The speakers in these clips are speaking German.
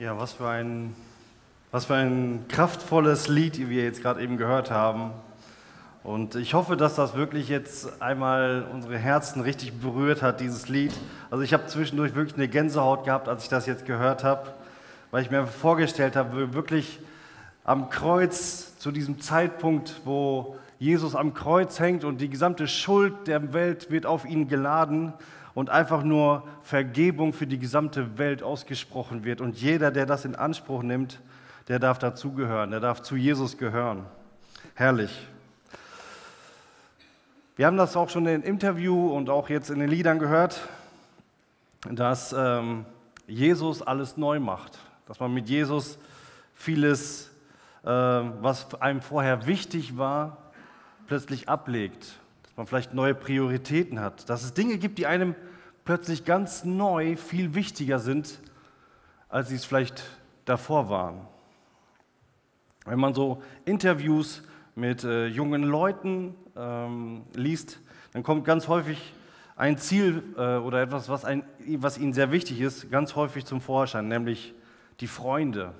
Ja, was für ein, was für ein kraftvolles Lied wir jetzt gerade eben gehört haben. Und ich hoffe, dass das wirklich jetzt einmal unsere Herzen richtig berührt hat, dieses Lied. Also ich habe zwischendurch wirklich eine Gänsehaut gehabt, als ich das jetzt gehört habe, weil ich mir vorgestellt habe, wirklich am Kreuz zu diesem Zeitpunkt, wo Jesus am Kreuz hängt und die gesamte Schuld der Welt wird auf ihn geladen und einfach nur Vergebung für die gesamte Welt ausgesprochen wird. Und jeder, der das in Anspruch nimmt, der darf dazugehören, der darf zu Jesus gehören. Herrlich. Wir haben das auch schon im Interview und auch jetzt in den Liedern gehört, dass ähm, Jesus alles neu macht, dass man mit Jesus vieles, äh, was einem vorher wichtig war, plötzlich ablegt, man vielleicht neue Prioritäten hat, dass es Dinge gibt, die einem plötzlich ganz neu viel wichtiger sind, als sie es vielleicht davor waren. Wenn man so Interviews mit äh, jungen Leuten ähm, liest, dann kommt ganz häufig ein Ziel äh, oder etwas, was, ein, was ihnen sehr wichtig ist, ganz häufig zum Vorschein, nämlich die Freunde.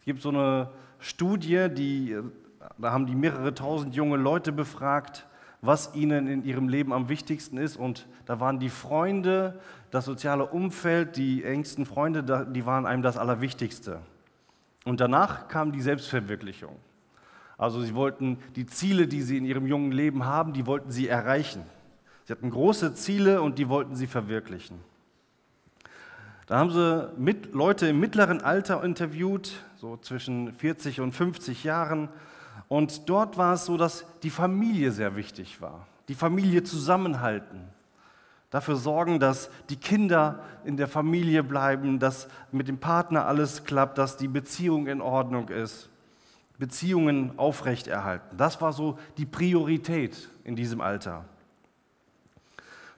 Es gibt so eine Studie, die, äh, da haben die mehrere tausend junge Leute befragt was ihnen in ihrem Leben am wichtigsten ist. Und da waren die Freunde, das soziale Umfeld, die engsten Freunde, die waren einem das Allerwichtigste. Und danach kam die Selbstverwirklichung. Also sie wollten die Ziele, die sie in ihrem jungen Leben haben, die wollten sie erreichen. Sie hatten große Ziele und die wollten sie verwirklichen. Da haben sie Leute im mittleren Alter interviewt, so zwischen 40 und 50 Jahren, und dort war es so, dass die Familie sehr wichtig war. Die Familie zusammenhalten. Dafür sorgen, dass die Kinder in der Familie bleiben, dass mit dem Partner alles klappt, dass die Beziehung in Ordnung ist. Beziehungen aufrechterhalten. Das war so die Priorität in diesem Alter.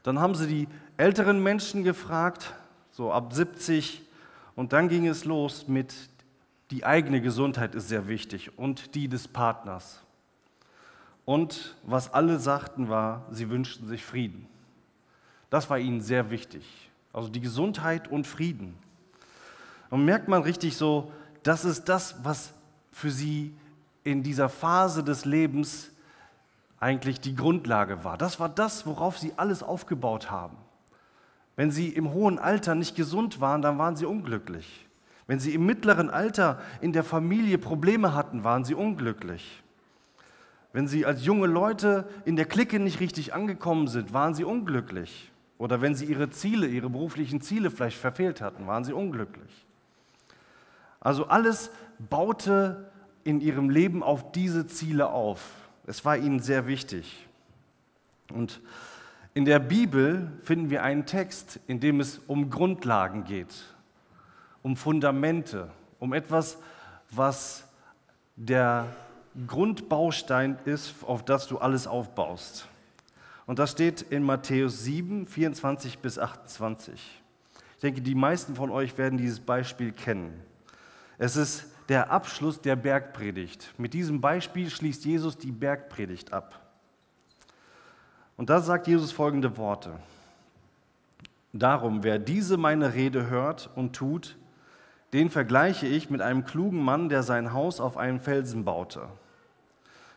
Dann haben sie die älteren Menschen gefragt, so ab 70, und dann ging es los mit die eigene Gesundheit ist sehr wichtig und die des Partners. Und was alle sagten war, sie wünschten sich Frieden. Das war ihnen sehr wichtig. Also die Gesundheit und Frieden. Und merkt man richtig so, das ist das, was für sie in dieser Phase des Lebens eigentlich die Grundlage war. Das war das, worauf sie alles aufgebaut haben. Wenn sie im hohen Alter nicht gesund waren, dann waren sie unglücklich. Wenn sie im mittleren Alter in der Familie Probleme hatten, waren sie unglücklich. Wenn sie als junge Leute in der Clique nicht richtig angekommen sind, waren sie unglücklich. Oder wenn sie ihre Ziele, ihre beruflichen Ziele vielleicht verfehlt hatten, waren sie unglücklich. Also alles baute in ihrem Leben auf diese Ziele auf. Es war ihnen sehr wichtig. Und in der Bibel finden wir einen Text, in dem es um Grundlagen geht um Fundamente, um etwas, was der Grundbaustein ist, auf das du alles aufbaust. Und das steht in Matthäus 7, 24 bis 28. Ich denke, die meisten von euch werden dieses Beispiel kennen. Es ist der Abschluss der Bergpredigt. Mit diesem Beispiel schließt Jesus die Bergpredigt ab. Und da sagt Jesus folgende Worte. Darum, wer diese meine Rede hört und tut, den vergleiche ich mit einem klugen Mann, der sein Haus auf einen Felsen baute.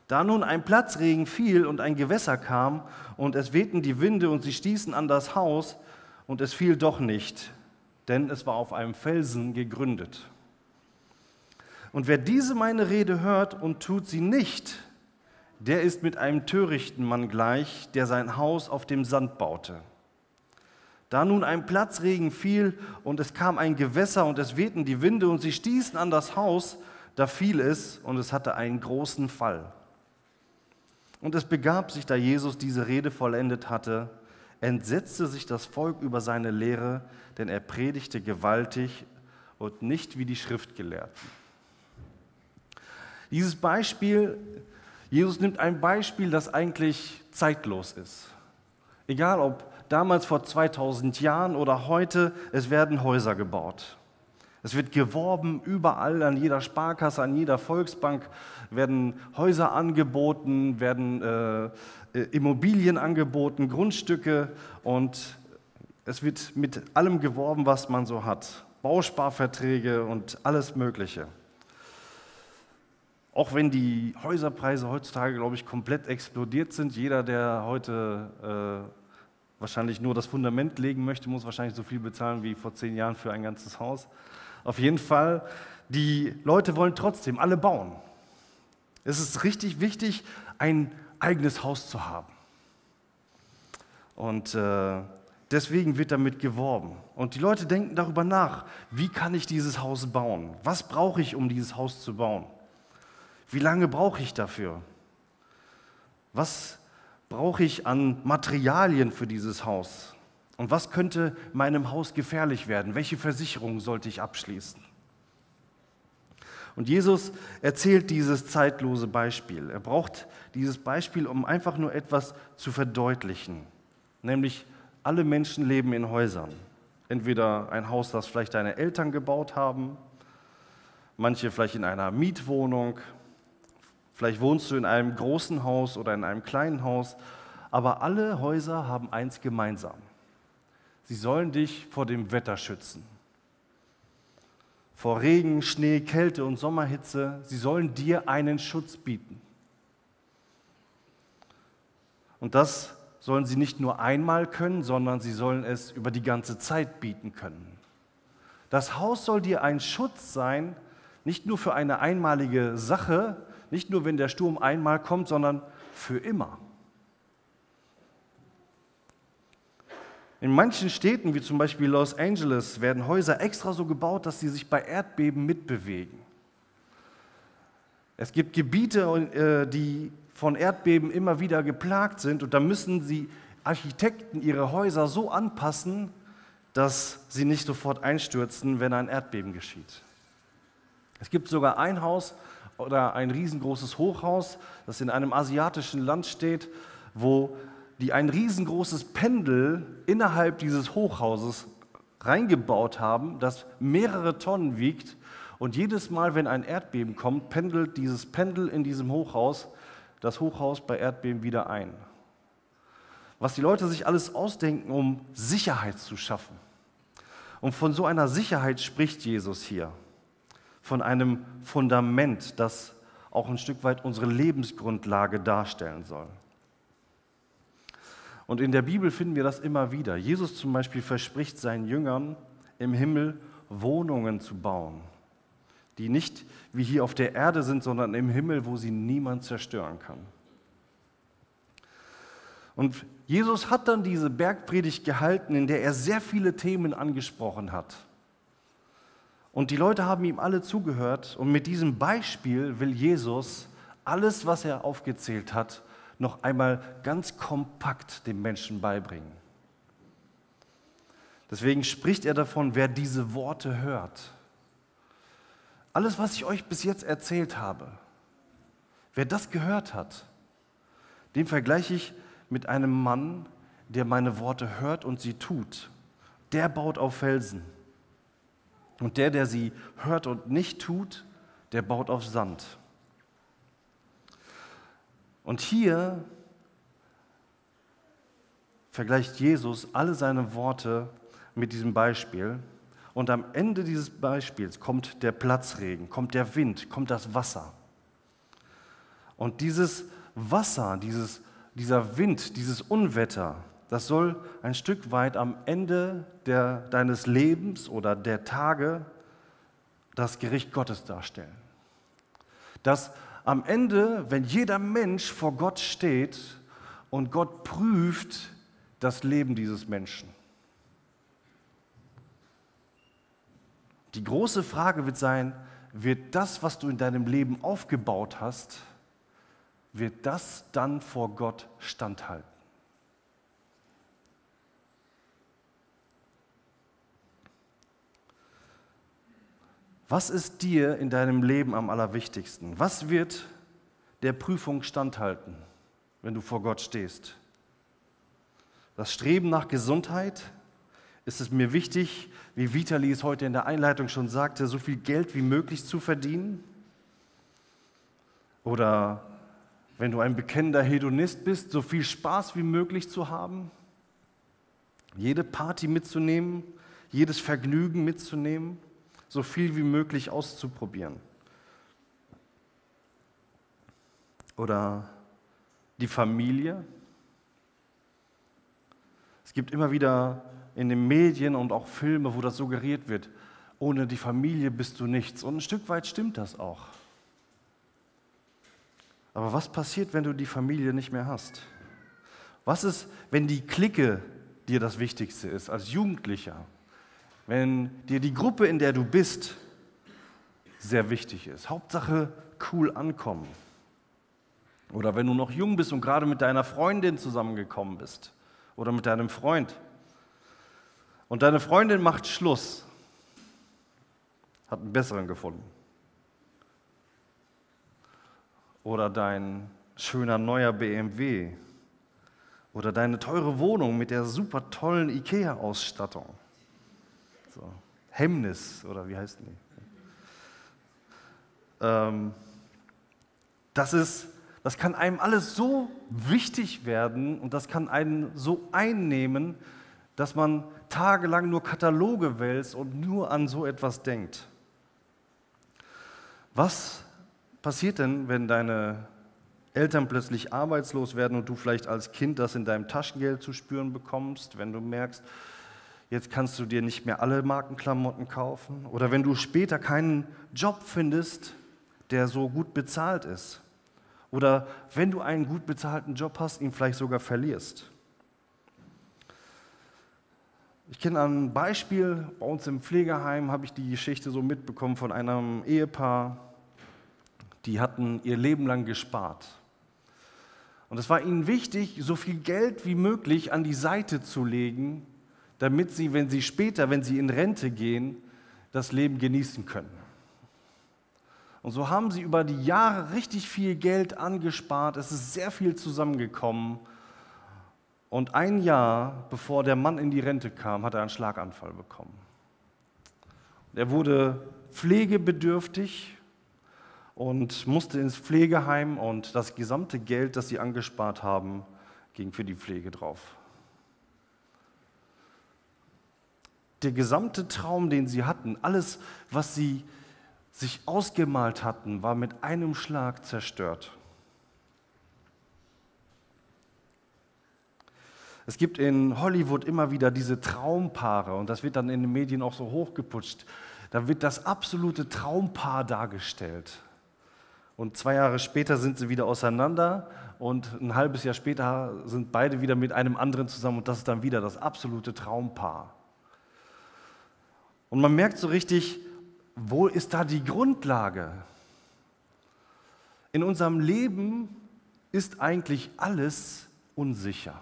Da nun ein Platzregen fiel und ein Gewässer kam, und es wehten die Winde und sie stießen an das Haus, und es fiel doch nicht, denn es war auf einem Felsen gegründet. Und wer diese meine Rede hört und tut sie nicht, der ist mit einem törichten Mann gleich, der sein Haus auf dem Sand baute. Da nun ein Platzregen fiel und es kam ein Gewässer und es wehten die Winde und sie stießen an das Haus, da fiel es und es hatte einen großen Fall. Und es begab sich, da Jesus diese Rede vollendet hatte, entsetzte sich das Volk über seine Lehre, denn er predigte gewaltig und nicht wie die Schriftgelehrten. Dieses Beispiel, Jesus nimmt ein Beispiel, das eigentlich zeitlos ist. Egal ob damals vor 2000 Jahren oder heute, es werden Häuser gebaut. Es wird geworben, überall an jeder Sparkasse, an jeder Volksbank werden Häuser angeboten, werden äh, äh, Immobilien angeboten, Grundstücke und es wird mit allem geworben, was man so hat. Bausparverträge und alles Mögliche. Auch wenn die Häuserpreise heutzutage, glaube ich, komplett explodiert sind, jeder, der heute äh, wahrscheinlich nur das Fundament legen möchte, muss wahrscheinlich so viel bezahlen wie vor zehn Jahren für ein ganzes Haus. Auf jeden Fall, die Leute wollen trotzdem alle bauen. Es ist richtig wichtig, ein eigenes Haus zu haben. Und äh, deswegen wird damit geworben. Und die Leute denken darüber nach, wie kann ich dieses Haus bauen? Was brauche ich, um dieses Haus zu bauen? Wie lange brauche ich dafür? Was brauche ich an Materialien für dieses Haus? Und was könnte meinem Haus gefährlich werden? Welche Versicherung sollte ich abschließen? Und Jesus erzählt dieses zeitlose Beispiel. Er braucht dieses Beispiel, um einfach nur etwas zu verdeutlichen. Nämlich, alle Menschen leben in Häusern. Entweder ein Haus, das vielleicht deine Eltern gebaut haben, manche vielleicht in einer Mietwohnung, Vielleicht wohnst du in einem großen Haus oder in einem kleinen Haus, aber alle Häuser haben eins gemeinsam. Sie sollen dich vor dem Wetter schützen. Vor Regen, Schnee, Kälte und Sommerhitze. Sie sollen dir einen Schutz bieten. Und das sollen sie nicht nur einmal können, sondern sie sollen es über die ganze Zeit bieten können. Das Haus soll dir ein Schutz sein, nicht nur für eine einmalige Sache, nicht nur, wenn der Sturm einmal kommt, sondern für immer. In manchen Städten, wie zum Beispiel Los Angeles, werden Häuser extra so gebaut, dass sie sich bei Erdbeben mitbewegen. Es gibt Gebiete, äh, die von Erdbeben immer wieder geplagt sind und da müssen die Architekten ihre Häuser so anpassen, dass sie nicht sofort einstürzen, wenn ein Erdbeben geschieht. Es gibt sogar ein Haus, oder ein riesengroßes Hochhaus, das in einem asiatischen Land steht, wo die ein riesengroßes Pendel innerhalb dieses Hochhauses reingebaut haben, das mehrere Tonnen wiegt. Und jedes Mal, wenn ein Erdbeben kommt, pendelt dieses Pendel in diesem Hochhaus das Hochhaus bei Erdbeben wieder ein. Was die Leute sich alles ausdenken, um Sicherheit zu schaffen. Und von so einer Sicherheit spricht Jesus hier von einem Fundament, das auch ein Stück weit unsere Lebensgrundlage darstellen soll. Und in der Bibel finden wir das immer wieder. Jesus zum Beispiel verspricht seinen Jüngern im Himmel Wohnungen zu bauen, die nicht wie hier auf der Erde sind, sondern im Himmel, wo sie niemand zerstören kann. Und Jesus hat dann diese Bergpredigt gehalten, in der er sehr viele Themen angesprochen hat. Und die Leute haben ihm alle zugehört. Und mit diesem Beispiel will Jesus alles, was er aufgezählt hat, noch einmal ganz kompakt dem Menschen beibringen. Deswegen spricht er davon, wer diese Worte hört. Alles, was ich euch bis jetzt erzählt habe, wer das gehört hat, den vergleiche ich mit einem Mann, der meine Worte hört und sie tut. Der baut auf Felsen. Und der, der sie hört und nicht tut, der baut auf Sand. Und hier vergleicht Jesus alle seine Worte mit diesem Beispiel. Und am Ende dieses Beispiels kommt der Platzregen, kommt der Wind, kommt das Wasser. Und dieses Wasser, dieses, dieser Wind, dieses Unwetter, das soll ein Stück weit am Ende der, deines Lebens oder der Tage das Gericht Gottes darstellen. Dass am Ende, wenn jeder Mensch vor Gott steht und Gott prüft das Leben dieses Menschen. Die große Frage wird sein, wird das, was du in deinem Leben aufgebaut hast, wird das dann vor Gott standhalten? Was ist dir in deinem Leben am allerwichtigsten? Was wird der Prüfung standhalten, wenn du vor Gott stehst? Das Streben nach Gesundheit? Ist es mir wichtig, wie Vitali es heute in der Einleitung schon sagte, so viel Geld wie möglich zu verdienen? Oder wenn du ein bekennender Hedonist bist, so viel Spaß wie möglich zu haben? Jede Party mitzunehmen? jedes Vergnügen mitzunehmen, so viel wie möglich auszuprobieren. Oder die Familie. Es gibt immer wieder in den Medien und auch Filme, wo das suggeriert wird, ohne die Familie bist du nichts. Und ein Stück weit stimmt das auch. Aber was passiert, wenn du die Familie nicht mehr hast? Was ist, wenn die Clique dir das Wichtigste ist als Jugendlicher? Wenn dir die Gruppe, in der du bist, sehr wichtig ist? Hauptsache cool ankommen. Oder wenn du noch jung bist und gerade mit deiner Freundin zusammengekommen bist oder mit deinem Freund und deine Freundin macht Schluss, hat einen besseren gefunden. Oder dein schöner neuer BMW oder deine teure Wohnung mit der super tollen IKEA-Ausstattung. So. Hemmnis oder wie heißt die? Ähm, das ist das kann einem alles so wichtig werden und das kann einen so einnehmen, dass man tagelang nur Kataloge wälzt und nur an so etwas denkt. Was passiert denn, wenn deine Eltern plötzlich arbeitslos werden und du vielleicht als Kind das in deinem Taschengeld zu spüren bekommst, wenn du merkst, jetzt kannst du dir nicht mehr alle Markenklamotten kaufen oder wenn du später keinen Job findest, der so gut bezahlt ist? Oder wenn du einen gut bezahlten Job hast, ihn vielleicht sogar verlierst. Ich kenne ein Beispiel, bei uns im Pflegeheim habe ich die Geschichte so mitbekommen von einem Ehepaar, die hatten ihr Leben lang gespart. Und es war ihnen wichtig, so viel Geld wie möglich an die Seite zu legen, damit sie, wenn sie später, wenn sie in Rente gehen, das Leben genießen können. Und so haben sie über die Jahre richtig viel Geld angespart. Es ist sehr viel zusammengekommen. Und ein Jahr bevor der Mann in die Rente kam, hat er einen Schlaganfall bekommen. Er wurde pflegebedürftig und musste ins Pflegeheim und das gesamte Geld, das sie angespart haben, ging für die Pflege drauf. Der gesamte Traum, den sie hatten, alles, was sie sich ausgemalt hatten, war mit einem Schlag zerstört. Es gibt in Hollywood immer wieder diese Traumpaare und das wird dann in den Medien auch so hochgeputscht. Da wird das absolute Traumpaar dargestellt. Und zwei Jahre später sind sie wieder auseinander und ein halbes Jahr später sind beide wieder mit einem anderen zusammen und das ist dann wieder das absolute Traumpaar. Und man merkt so richtig, wo ist da die Grundlage? In unserem Leben ist eigentlich alles unsicher.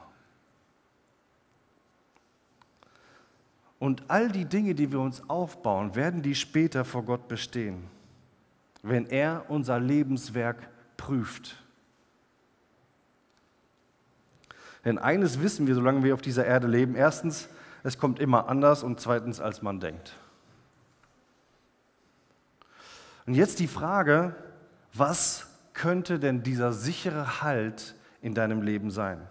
Und all die Dinge, die wir uns aufbauen, werden die später vor Gott bestehen, wenn er unser Lebenswerk prüft. Denn eines wissen wir, solange wir auf dieser Erde leben. Erstens, es kommt immer anders und zweitens, als man denkt. Und jetzt die Frage, was könnte denn dieser sichere Halt in deinem Leben sein?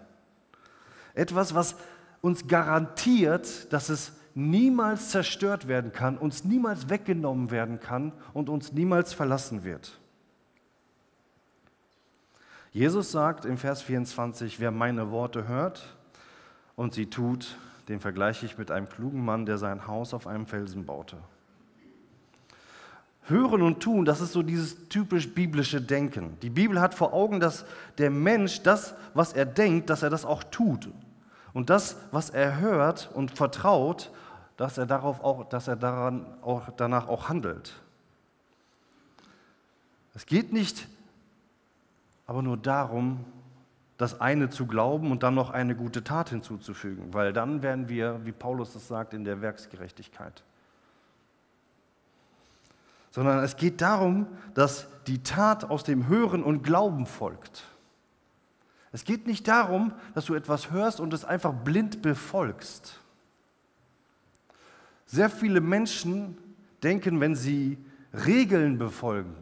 Etwas, was uns garantiert, dass es niemals zerstört werden kann, uns niemals weggenommen werden kann und uns niemals verlassen wird. Jesus sagt im Vers 24, wer meine Worte hört und sie tut, den vergleiche ich mit einem klugen Mann, der sein Haus auf einem Felsen baute. Hören und tun, das ist so dieses typisch biblische Denken. Die Bibel hat vor Augen, dass der Mensch das, was er denkt, dass er das auch tut. Und das, was er hört und vertraut, dass er, darauf auch, dass er daran auch, danach auch handelt. Es geht nicht aber nur darum, das eine zu glauben und dann noch eine gute Tat hinzuzufügen, weil dann werden wir, wie Paulus es sagt, in der Werksgerechtigkeit sondern es geht darum, dass die Tat aus dem Hören und Glauben folgt. Es geht nicht darum, dass du etwas hörst und es einfach blind befolgst. Sehr viele Menschen denken, wenn sie Regeln befolgen,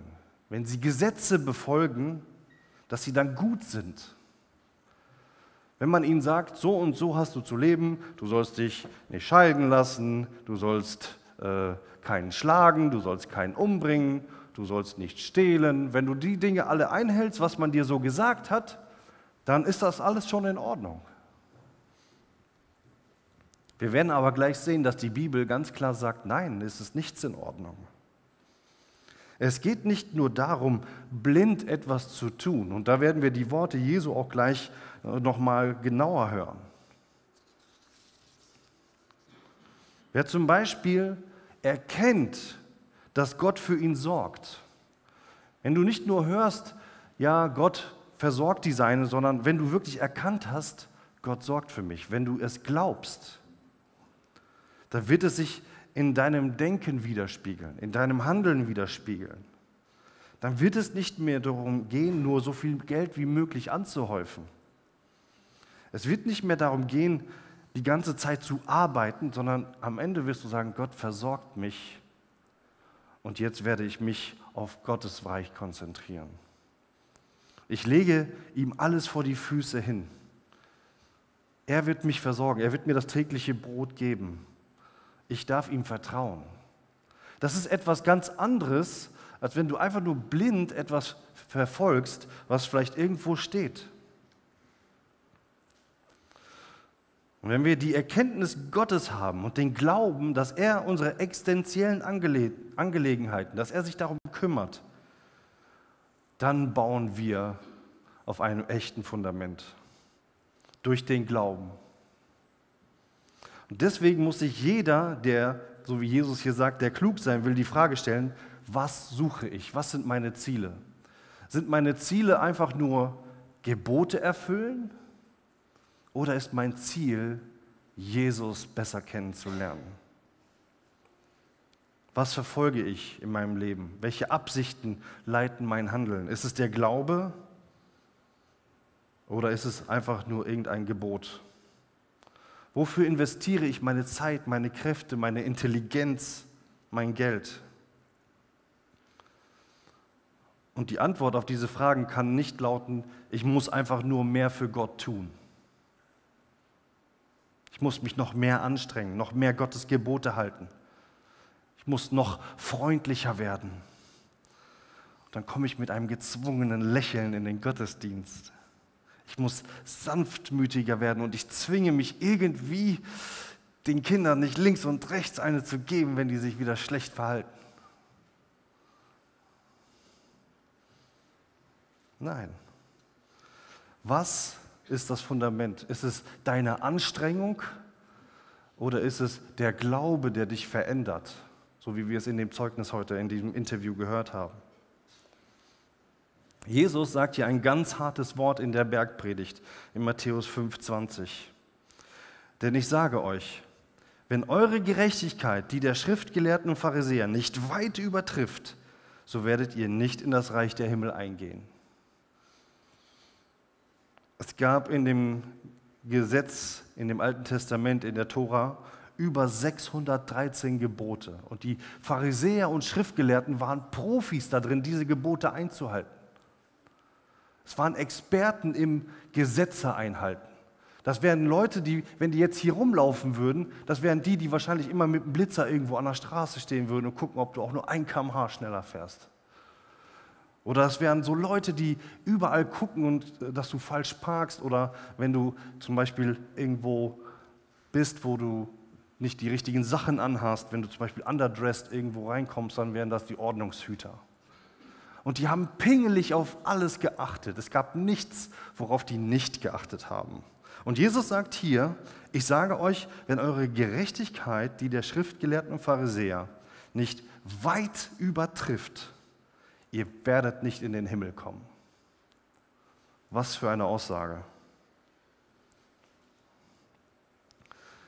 wenn sie Gesetze befolgen, dass sie dann gut sind. Wenn man ihnen sagt, so und so hast du zu leben, du sollst dich nicht scheiden lassen, du sollst äh, keinen schlagen, du sollst keinen umbringen, du sollst nicht stehlen, wenn du die Dinge alle einhältst, was man dir so gesagt hat, dann ist das alles schon in Ordnung. Wir werden aber gleich sehen, dass die Bibel ganz klar sagt, nein, es ist nichts in Ordnung. Es geht nicht nur darum, blind etwas zu tun. Und da werden wir die Worte Jesu auch gleich äh, noch mal genauer hören. Wer zum Beispiel erkennt, dass Gott für ihn sorgt, wenn du nicht nur hörst, ja, Gott versorgt die Seine, sondern wenn du wirklich erkannt hast, Gott sorgt für mich, wenn du es glaubst, dann wird es sich in deinem Denken widerspiegeln, in deinem Handeln widerspiegeln. Dann wird es nicht mehr darum gehen, nur so viel Geld wie möglich anzuhäufen. Es wird nicht mehr darum gehen, die ganze Zeit zu arbeiten, sondern am Ende wirst du sagen, Gott versorgt mich und jetzt werde ich mich auf Gottes Reich konzentrieren. Ich lege ihm alles vor die Füße hin. Er wird mich versorgen, er wird mir das tägliche Brot geben. Ich darf ihm vertrauen. Das ist etwas ganz anderes, als wenn du einfach nur blind etwas verfolgst, was vielleicht irgendwo steht. Und wenn wir die Erkenntnis Gottes haben und den Glauben, dass er unsere existenziellen Angele Angelegenheiten, dass er sich darum kümmert, dann bauen wir auf einem echten Fundament durch den Glauben. Deswegen muss sich jeder, der, so wie Jesus hier sagt, der klug sein will, die Frage stellen, was suche ich? Was sind meine Ziele? Sind meine Ziele einfach nur Gebote erfüllen? Oder ist mein Ziel, Jesus besser kennenzulernen? Was verfolge ich in meinem Leben? Welche Absichten leiten mein Handeln? Ist es der Glaube oder ist es einfach nur irgendein Gebot? Wofür investiere ich meine Zeit, meine Kräfte, meine Intelligenz, mein Geld? Und die Antwort auf diese Fragen kann nicht lauten, ich muss einfach nur mehr für Gott tun. Ich muss mich noch mehr anstrengen, noch mehr Gottes Gebote halten. Ich muss noch freundlicher werden. Und dann komme ich mit einem gezwungenen Lächeln in den Gottesdienst. Ich muss sanftmütiger werden und ich zwinge mich irgendwie, den Kindern nicht links und rechts eine zu geben, wenn die sich wieder schlecht verhalten. Nein. Was ist das Fundament? Ist es deine Anstrengung oder ist es der Glaube, der dich verändert? So wie wir es in dem Zeugnis heute in diesem Interview gehört haben. Jesus sagt hier ein ganz hartes Wort in der Bergpredigt in Matthäus 5,20. Denn ich sage euch, wenn eure Gerechtigkeit die der Schriftgelehrten und Pharisäer nicht weit übertrifft, so werdet ihr nicht in das Reich der Himmel eingehen. Es gab in dem Gesetz, in dem Alten Testament, in der Tora, über 613 Gebote. Und die Pharisäer und Schriftgelehrten waren Profis darin, diese Gebote einzuhalten. Es waren Experten im Gesetze einhalten. Das wären Leute, die, wenn die jetzt hier rumlaufen würden, das wären die, die wahrscheinlich immer mit einem Blitzer irgendwo an der Straße stehen würden und gucken, ob du auch nur ein kmh schneller fährst. Oder das wären so Leute, die überall gucken und äh, dass du falsch parkst oder wenn du zum Beispiel irgendwo bist, wo du nicht die richtigen Sachen anhast, wenn du zum Beispiel underdressed irgendwo reinkommst, dann wären das die Ordnungshüter. Und die haben pingelig auf alles geachtet. Es gab nichts, worauf die nicht geachtet haben. Und Jesus sagt hier, ich sage euch, wenn eure Gerechtigkeit, die der Schriftgelehrten und Pharisäer, nicht weit übertrifft, ihr werdet nicht in den Himmel kommen. Was für eine Aussage.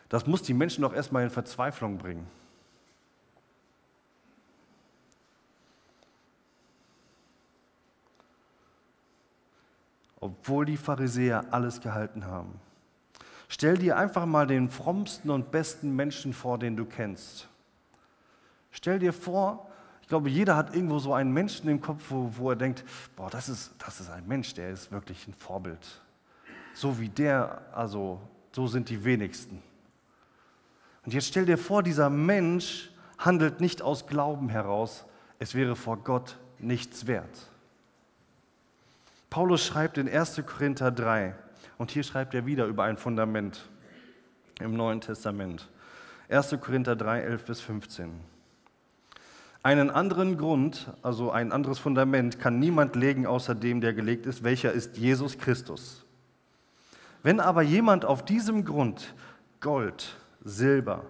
Das muss die Menschen doch erstmal in Verzweiflung bringen. Obwohl die Pharisäer alles gehalten haben. Stell dir einfach mal den frommsten und besten Menschen vor, den du kennst. Stell dir vor, ich glaube, jeder hat irgendwo so einen Menschen im Kopf, wo, wo er denkt, boah, das ist, das ist ein Mensch, der ist wirklich ein Vorbild. so wie der, also so sind die wenigsten. Und jetzt stell dir vor, dieser Mensch handelt nicht aus Glauben heraus, es wäre vor Gott nichts wert. Paulus schreibt in 1. Korinther 3, und hier schreibt er wieder über ein Fundament im Neuen Testament. 1. Korinther 3, 11 bis 15. Einen anderen Grund, also ein anderes Fundament, kann niemand legen außer dem, der gelegt ist, welcher ist Jesus Christus. Wenn aber jemand auf diesem Grund Gold, Silber,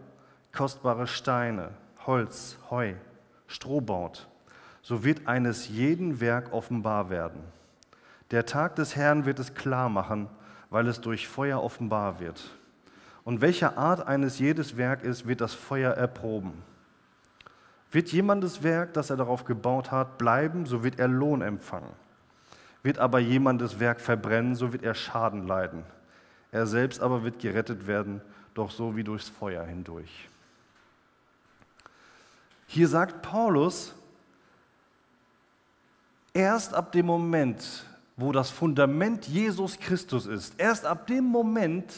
kostbare Steine, Holz, Heu, Stroh baut, so wird eines jeden Werk offenbar werden. Der Tag des Herrn wird es klar machen, weil es durch Feuer offenbar wird. Und welche Art eines jedes Werk ist, wird das Feuer erproben. Wird jemandes Werk, das er darauf gebaut hat, bleiben, so wird er Lohn empfangen. Wird aber jemandes Werk verbrennen, so wird er Schaden leiden. Er selbst aber wird gerettet werden, doch so wie durchs Feuer hindurch. Hier sagt Paulus, erst ab dem Moment, wo das Fundament Jesus Christus ist, erst ab dem Moment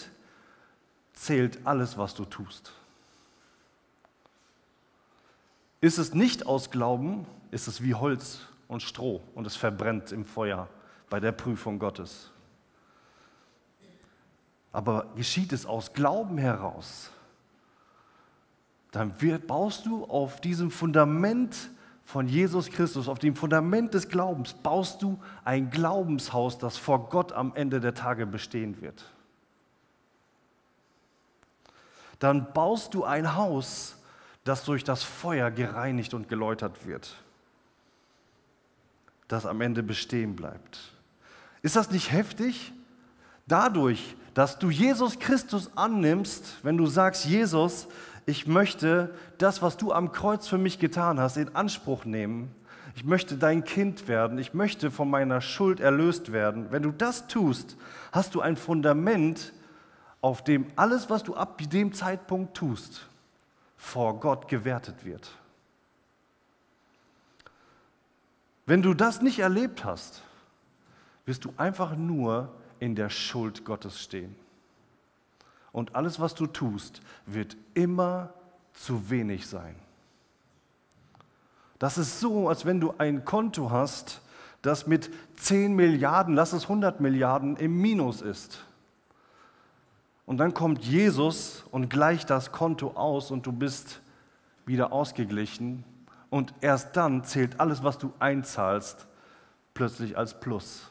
zählt alles, was du tust. Ist es nicht aus Glauben, ist es wie Holz und Stroh und es verbrennt im Feuer bei der Prüfung Gottes. Aber geschieht es aus Glauben heraus, dann baust du auf diesem Fundament von Jesus Christus, auf dem Fundament des Glaubens, baust du ein Glaubenshaus, das vor Gott am Ende der Tage bestehen wird. Dann baust du ein Haus, das durch das Feuer gereinigt und geläutert wird, das am Ende bestehen bleibt. Ist das nicht heftig? Dadurch, dass du Jesus Christus annimmst, wenn du sagst, Jesus, ich möchte das, was du am Kreuz für mich getan hast, in Anspruch nehmen. Ich möchte dein Kind werden. Ich möchte von meiner Schuld erlöst werden. Wenn du das tust, hast du ein Fundament, auf dem alles, was du ab dem Zeitpunkt tust, vor Gott gewertet wird. Wenn du das nicht erlebt hast, wirst du einfach nur in der Schuld Gottes stehen. Und alles, was du tust, wird immer zu wenig sein. Das ist so, als wenn du ein Konto hast, das mit 10 Milliarden, lass es 100 Milliarden im Minus ist. Und dann kommt Jesus und gleicht das Konto aus und du bist wieder ausgeglichen. Und erst dann zählt alles, was du einzahlst, plötzlich als Plus.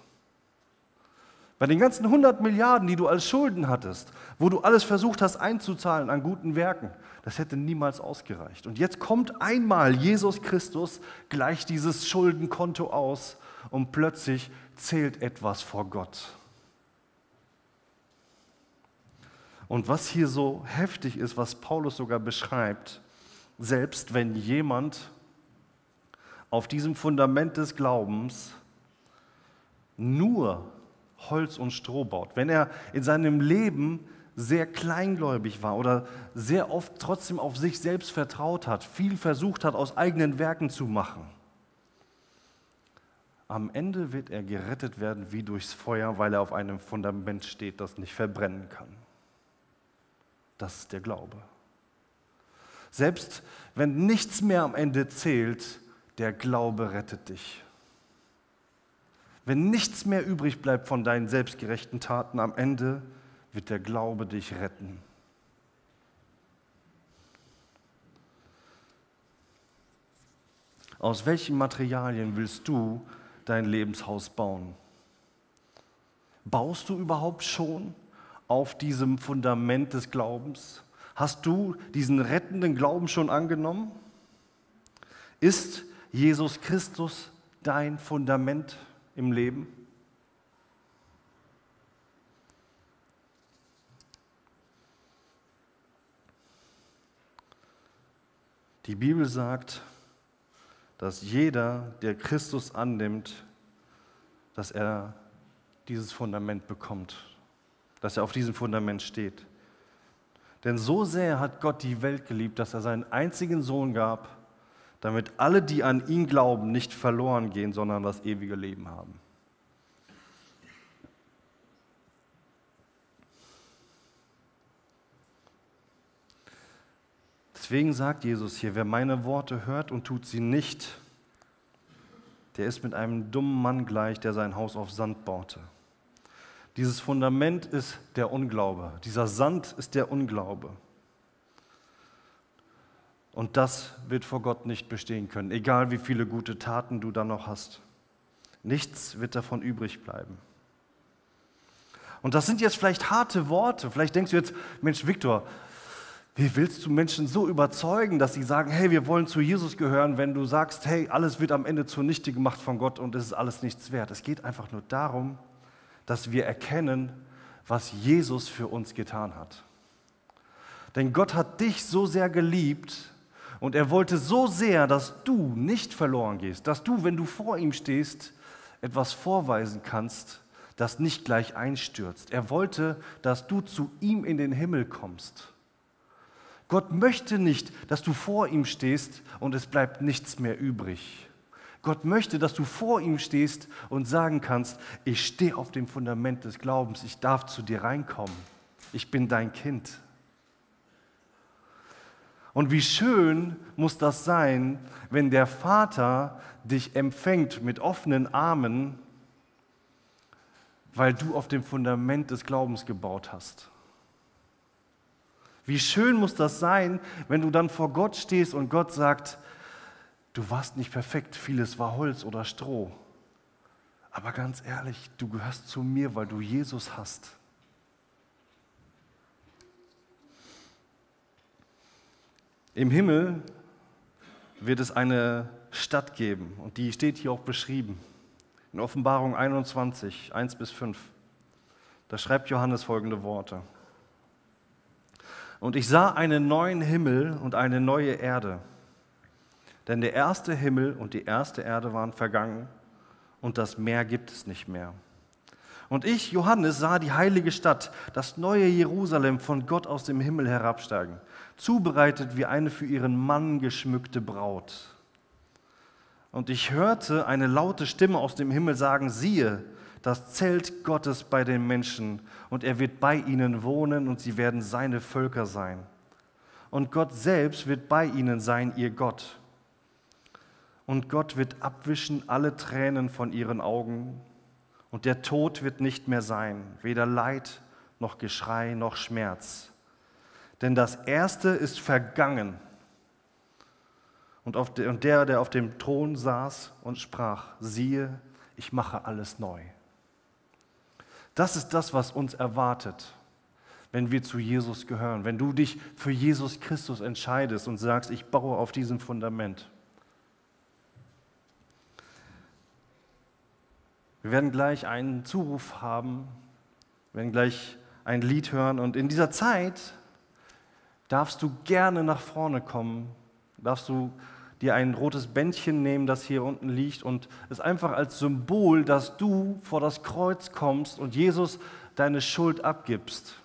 Bei den ganzen 100 Milliarden, die du als Schulden hattest, wo du alles versucht hast einzuzahlen an guten Werken, das hätte niemals ausgereicht. Und jetzt kommt einmal Jesus Christus, gleicht dieses Schuldenkonto aus und plötzlich zählt etwas vor Gott. Und was hier so heftig ist, was Paulus sogar beschreibt, selbst wenn jemand auf diesem Fundament des Glaubens nur Holz und Stroh baut, wenn er in seinem Leben sehr kleingläubig war oder sehr oft trotzdem auf sich selbst vertraut hat, viel versucht hat, aus eigenen Werken zu machen, am Ende wird er gerettet werden wie durchs Feuer, weil er auf einem Fundament steht, das nicht verbrennen kann. Das ist der Glaube. Selbst wenn nichts mehr am Ende zählt, der Glaube rettet dich. Wenn nichts mehr übrig bleibt von deinen selbstgerechten Taten, am Ende wird der Glaube dich retten. Aus welchen Materialien willst du dein Lebenshaus bauen? Baust du überhaupt schon auf diesem Fundament des Glaubens? Hast du diesen rettenden Glauben schon angenommen? Ist Jesus Christus dein Fundament? Im Leben? Die Bibel sagt, dass jeder, der Christus annimmt, dass er dieses Fundament bekommt, dass er auf diesem Fundament steht. Denn so sehr hat Gott die Welt geliebt, dass er seinen einzigen Sohn gab, damit alle, die an ihn glauben, nicht verloren gehen, sondern das ewige Leben haben. Deswegen sagt Jesus hier, wer meine Worte hört und tut sie nicht, der ist mit einem dummen Mann gleich, der sein Haus auf Sand baute. Dieses Fundament ist der Unglaube, dieser Sand ist der Unglaube. Und das wird vor Gott nicht bestehen können, egal wie viele gute Taten du dann noch hast. Nichts wird davon übrig bleiben. Und das sind jetzt vielleicht harte Worte. Vielleicht denkst du jetzt, Mensch, Viktor, wie willst du Menschen so überzeugen, dass sie sagen, hey, wir wollen zu Jesus gehören, wenn du sagst, hey, alles wird am Ende zunichte gemacht von Gott und es ist alles nichts wert? Es geht einfach nur darum, dass wir erkennen, was Jesus für uns getan hat. Denn Gott hat dich so sehr geliebt und er wollte so sehr, dass du nicht verloren gehst, dass du, wenn du vor ihm stehst, etwas vorweisen kannst, das nicht gleich einstürzt. Er wollte, dass du zu ihm in den Himmel kommst. Gott möchte nicht, dass du vor ihm stehst und es bleibt nichts mehr übrig. Gott möchte, dass du vor ihm stehst und sagen kannst, ich stehe auf dem Fundament des Glaubens, ich darf zu dir reinkommen, ich bin dein Kind. Und wie schön muss das sein, wenn der Vater dich empfängt mit offenen Armen, weil du auf dem Fundament des Glaubens gebaut hast. Wie schön muss das sein, wenn du dann vor Gott stehst und Gott sagt, du warst nicht perfekt, vieles war Holz oder Stroh. Aber ganz ehrlich, du gehörst zu mir, weil du Jesus hast. Im Himmel wird es eine Stadt geben und die steht hier auch beschrieben. In Offenbarung 21, 1 bis 5. Da schreibt Johannes folgende Worte. Und ich sah einen neuen Himmel und eine neue Erde. Denn der erste Himmel und die erste Erde waren vergangen und das Meer gibt es nicht mehr. Und ich, Johannes, sah die heilige Stadt, das neue Jerusalem von Gott aus dem Himmel herabsteigen, zubereitet wie eine für ihren Mann geschmückte Braut. Und ich hörte eine laute Stimme aus dem Himmel sagen, siehe, das Zelt Gottes bei den Menschen und er wird bei ihnen wohnen und sie werden seine Völker sein. Und Gott selbst wird bei ihnen sein, ihr Gott. Und Gott wird abwischen alle Tränen von ihren Augen und der Tod wird nicht mehr sein, weder Leid noch Geschrei noch Schmerz. Denn das Erste ist vergangen. Und, der, der auf dem Thron saß und sprach, siehe, ich mache alles neu. Das ist das, was uns erwartet, wenn wir zu Jesus gehören. Wenn du dich für Jesus Christus entscheidest und sagst, ich baue auf diesem Fundament. Wir werden gleich einen Zuruf haben, wir werden gleich ein Lied hören und in dieser Zeit darfst du gerne nach vorne kommen, darfst du dir ein rotes Bändchen nehmen, das hier unten liegt und es einfach als Symbol, dass du vor das Kreuz kommst und Jesus deine Schuld abgibst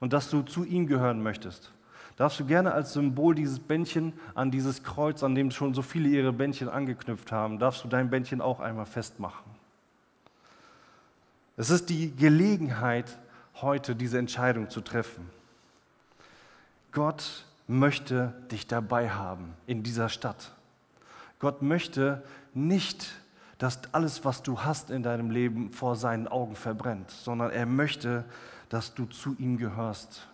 und dass du zu ihm gehören möchtest. Darfst du gerne als Symbol dieses Bändchen an dieses Kreuz, an dem schon so viele ihre Bändchen angeknüpft haben, darfst du dein Bändchen auch einmal festmachen. Es ist die Gelegenheit, heute diese Entscheidung zu treffen. Gott möchte dich dabei haben in dieser Stadt. Gott möchte nicht, dass alles, was du hast in deinem Leben, vor seinen Augen verbrennt, sondern er möchte, dass du zu ihm gehörst.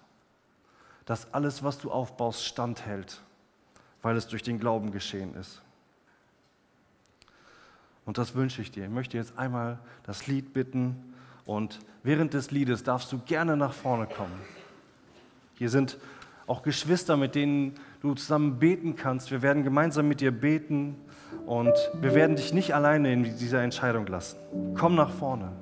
Dass alles, was du aufbaust, standhält, weil es durch den Glauben geschehen ist. Und das wünsche ich dir. Ich möchte jetzt einmal das Lied bitten und während des Liedes darfst du gerne nach vorne kommen. Hier sind auch Geschwister, mit denen du zusammen beten kannst. Wir werden gemeinsam mit dir beten und wir werden dich nicht alleine in dieser Entscheidung lassen. Komm nach vorne.